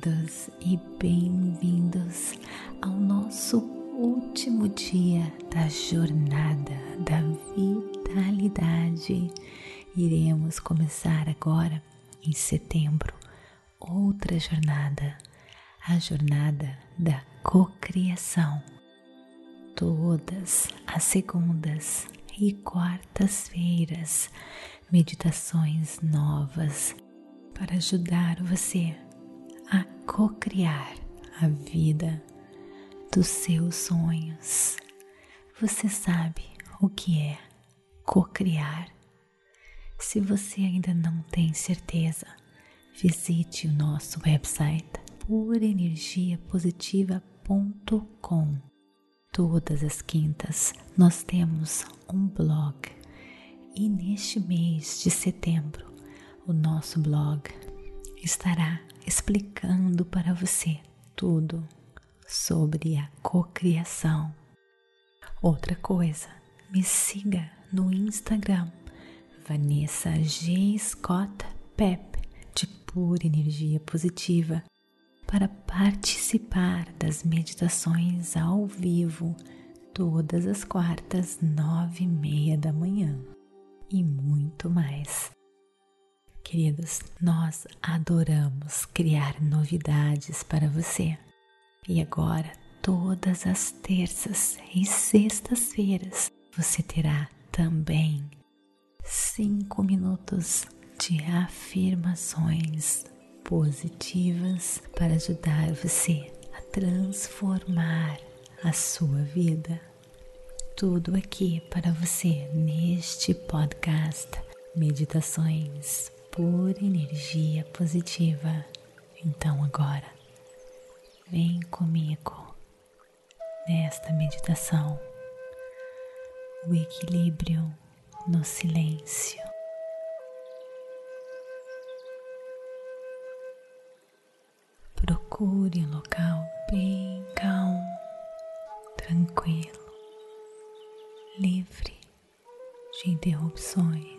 queridos, e bem-vindos ao nosso último dia da jornada da vitalidade. Iremos começar agora, em setembro, outra jornada, a jornada da cocriação. Todas as segundas e quartas-feiras, meditações novas para ajudar você a co-criar a vida dos seus sonhos. Você sabe o que é co-criar? Se você ainda não tem certeza, visite o nosso website purenergiapositiva.com. Todas as quintas nós temos um blog e neste mês de setembro o nosso blog estará explicando para você tudo sobre a cocriação. Outra coisa, me siga no Instagram Vanessa G. Scott Pep de pura energia positiva para participar das meditações ao vivo todas as quartas nove e meia da manhã e muito mais. Queridos, nós adoramos criar novidades para você. E agora, todas as terças e sextas-feiras, você terá também cinco minutos de afirmações positivas para ajudar você a transformar a sua vida. Tudo aqui para você neste podcast Meditações por energia positiva. Então agora, vem comigo nesta meditação, o equilíbrio no silêncio. Procure um local bem calmo, tranquilo, livre de interrupções.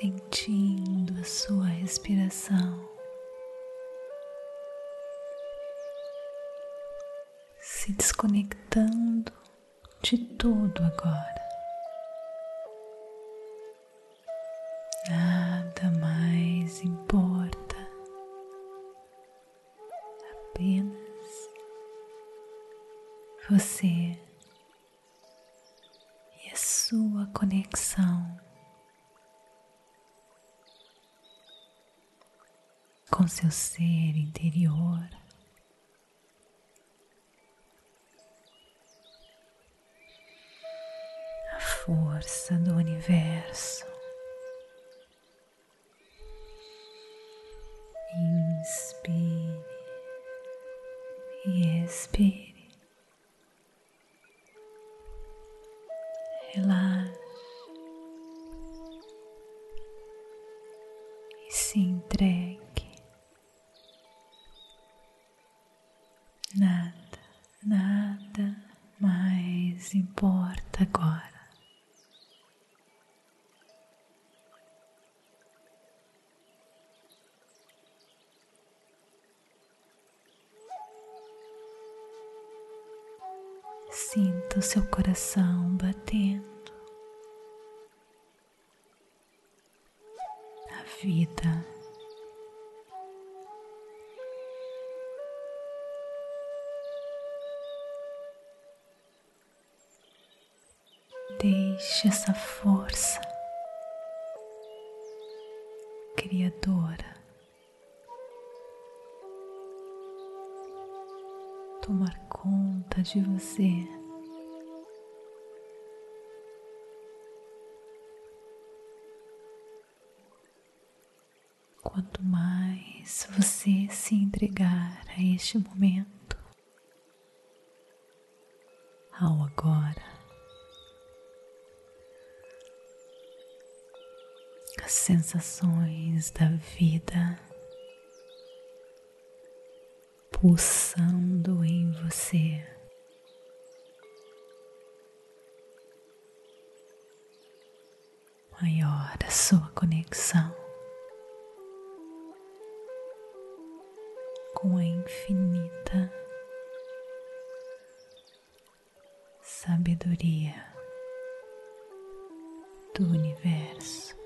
Sentindo a sua respiração. se desconectando de tudo agora. Nada mais importa, apenas você e a sua conexão com seu ser interior. força do universo. Inspire e expire. Sinta o seu coração batendo. A vida. Tomar conta de você. Quanto mais você se entregar a este momento, ao agora. As sensações da vida pulsando em você. Maior a sua conexão com a infinita sabedoria do universo.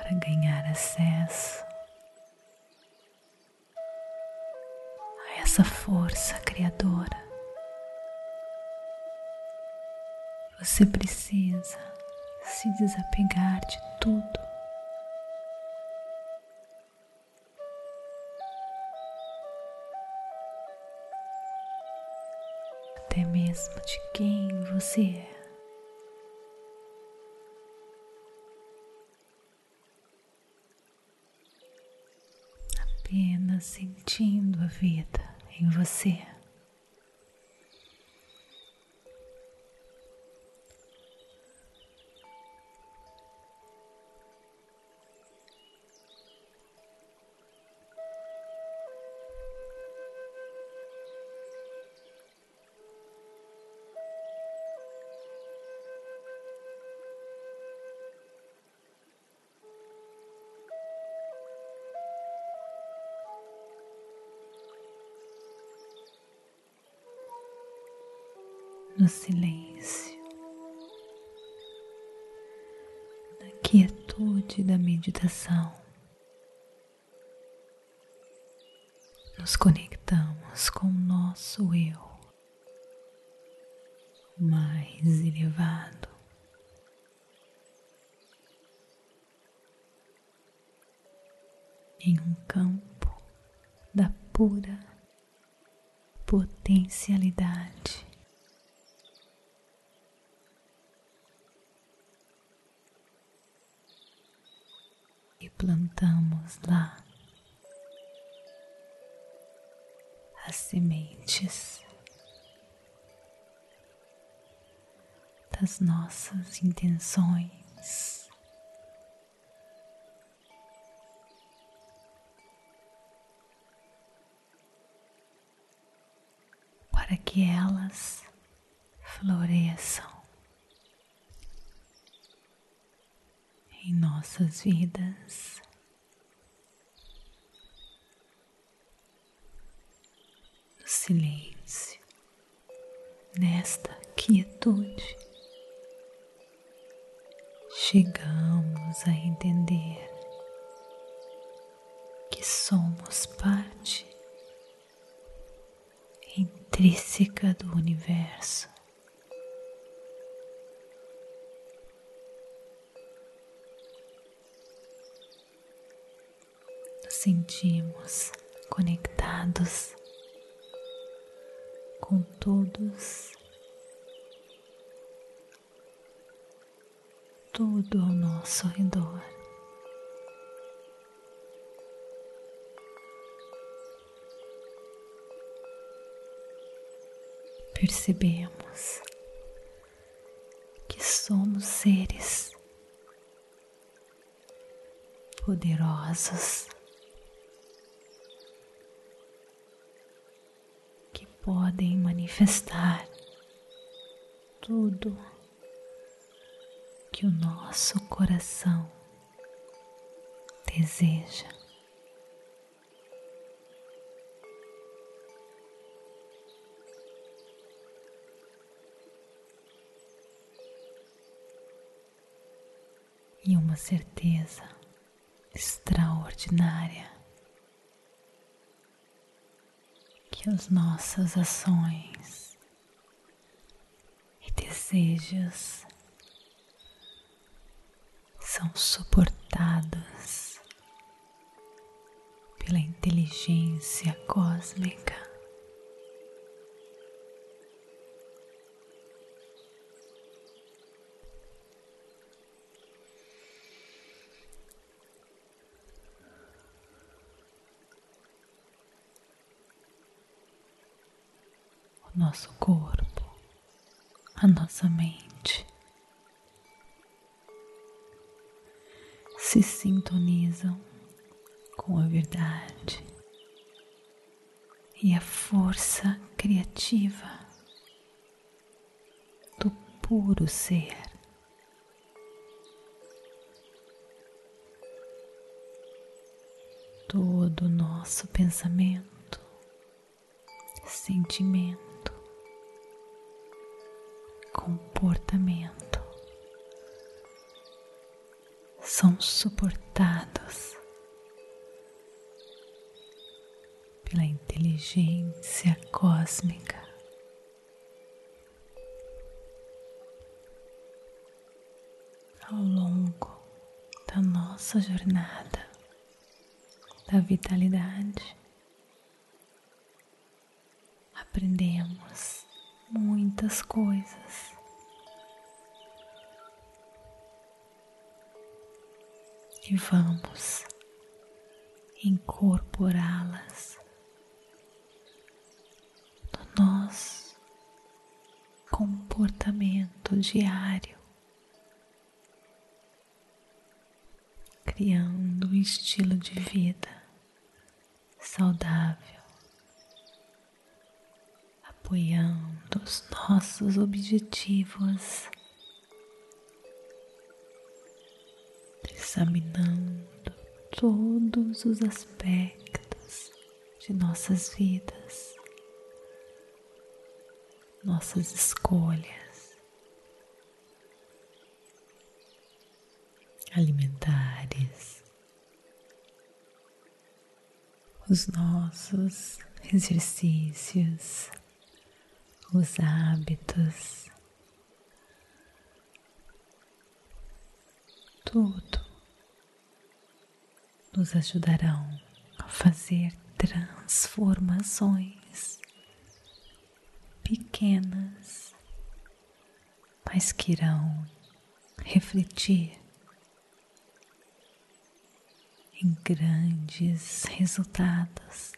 Para ganhar acesso a essa força criadora. Você precisa se desapegar de tudo. Até mesmo de quem você é. Apenas sentindo a vida em você. No silêncio, na quietude da meditação. Nos conectamos com o nosso eu mais elevado. Em um campo da pura potencialidade. Plantamos lá as sementes das nossas intenções. Para que elas floresçam. em nossas vidas. No silêncio, nesta quietude, chegamos a entender que somos parte intrínseca do universo. Sentimos conectados com todos, tudo ao nosso redor. Percebemos que somos seres poderosos podem manifestar tudo que o nosso coração deseja. E uma certeza extraordinária que as nossas ações e desejos são suportados pela inteligência cósmica. Nosso corpo, a nossa mente se sintonizam com a verdade e a força criativa do puro ser. Todo o nosso pensamento, sentimento, comportamento são suportados pela inteligência cósmica. Ao longo da nossa jornada da vitalidade, aprendemos muitas coisas. E vamos incorporá-las no nosso comportamento diário, criando um estilo de vida saudável, apoiando os nossos objetivos, examinando todos os aspectos de nossas vidas, nossas escolhas alimentares, os nossos exercícios, os hábitos, tudo nos ajudarão a fazer transformações pequenas, mas que irão refletir em grandes resultados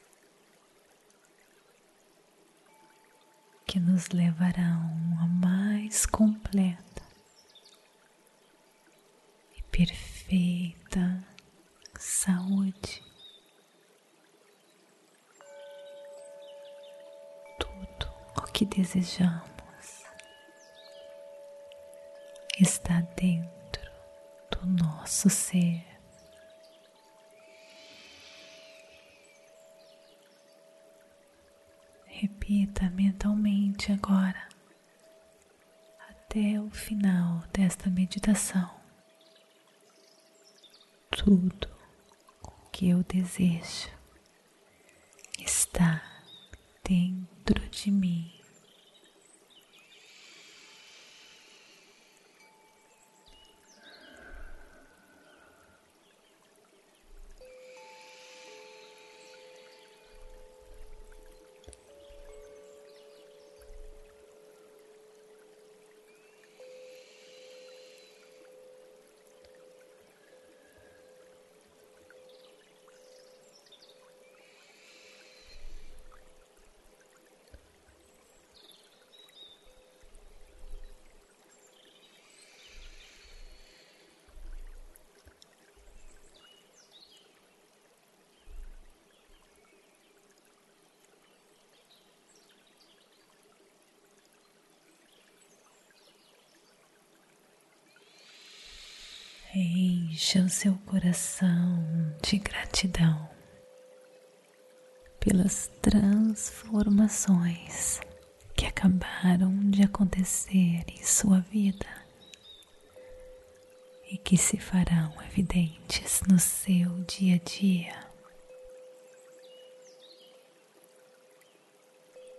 que nos levarão a mais completa e perfeita saúde. Tudo o que desejamos está dentro do nosso ser. Repita mentalmente agora, até o final desta meditação, tudo que eu desejo está dentro de mim. Encha o seu coração de gratidão pelas transformações que acabaram de acontecer em sua vida e que se farão evidentes no seu dia a dia.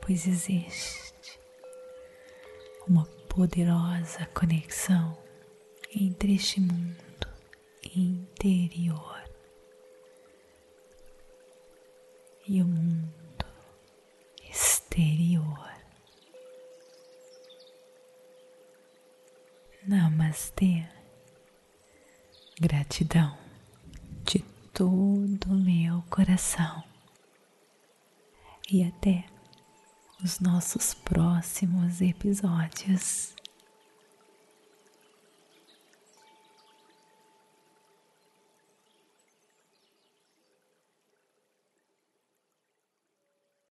Pois existe uma poderosa conexão entre este mundo interior e o mundo exterior. Namastê. Gratidão de todo o meu coração e até os nossos próximos episódios.